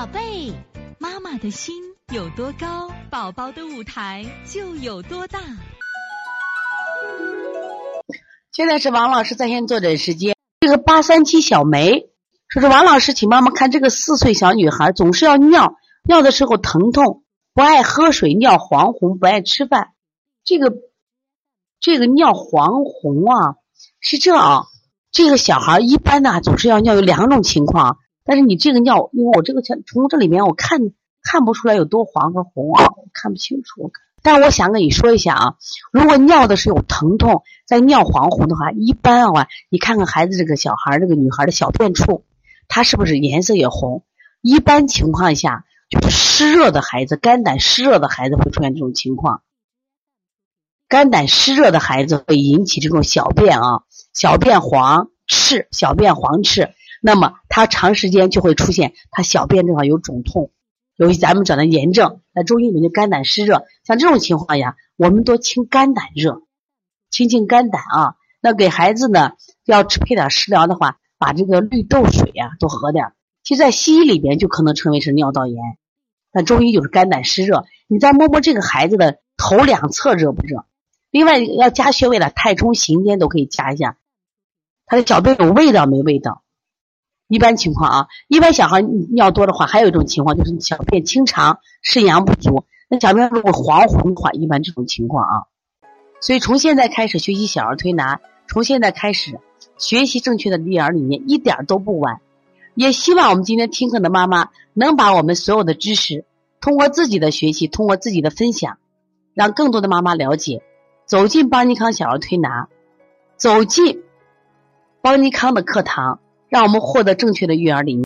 宝贝，妈妈的心有多高，宝宝的舞台就有多大。现在是王老师在线坐诊时间。这个八三七小梅说是王老师，请妈妈看这个四岁小女孩总是要尿，尿的时候疼痛，不爱喝水，尿黄红，不爱吃饭。这个这个尿黄红啊，是这啊，这个小孩一般呢总是要尿，有两种情况。但是你这个尿，因为我这个从从这里面我看看不出来有多黄和红啊，我看不清楚。但我想跟你说一下啊，如果尿的是有疼痛，在尿黄红的话，一般啊，你看看孩子这个小孩这个女孩的小便处，它是不是颜色也红？一般情况下，就是湿热的孩子，肝胆湿热的孩子会出现这种情况。肝胆湿热的孩子会引起这种小便啊，小便黄赤，小便黄赤。那么他长时间就会出现，他小便正好有肿痛，由于咱们讲的炎症，那中医里面就肝胆湿热，像这种情况呀，我们多清肝胆热，清清肝胆啊。那给孩子呢，要配点食疗的话，把这个绿豆水呀多喝点。其实，在西医里边就可能称为是尿道炎，那中医就是肝胆湿热。你再摸摸这个孩子的头两侧热不热？另外要加穴位的太冲、行间都可以加一下。他的小便有味道没味道？一般情况啊，一般小孩尿多的话，还有一种情况就是小便清长，肾阳不足。那小便如果黄红的话，一般这种情况啊。所以从现在开始学习小儿推拿，从现在开始学习正确的育儿理念，一点都不晚。也希望我们今天听课的妈妈能把我们所有的知识，通过自己的学习，通过自己的分享，让更多的妈妈了解，走进邦尼康小儿推拿，走进邦尼康的课堂。让我们获得正确的育儿理念。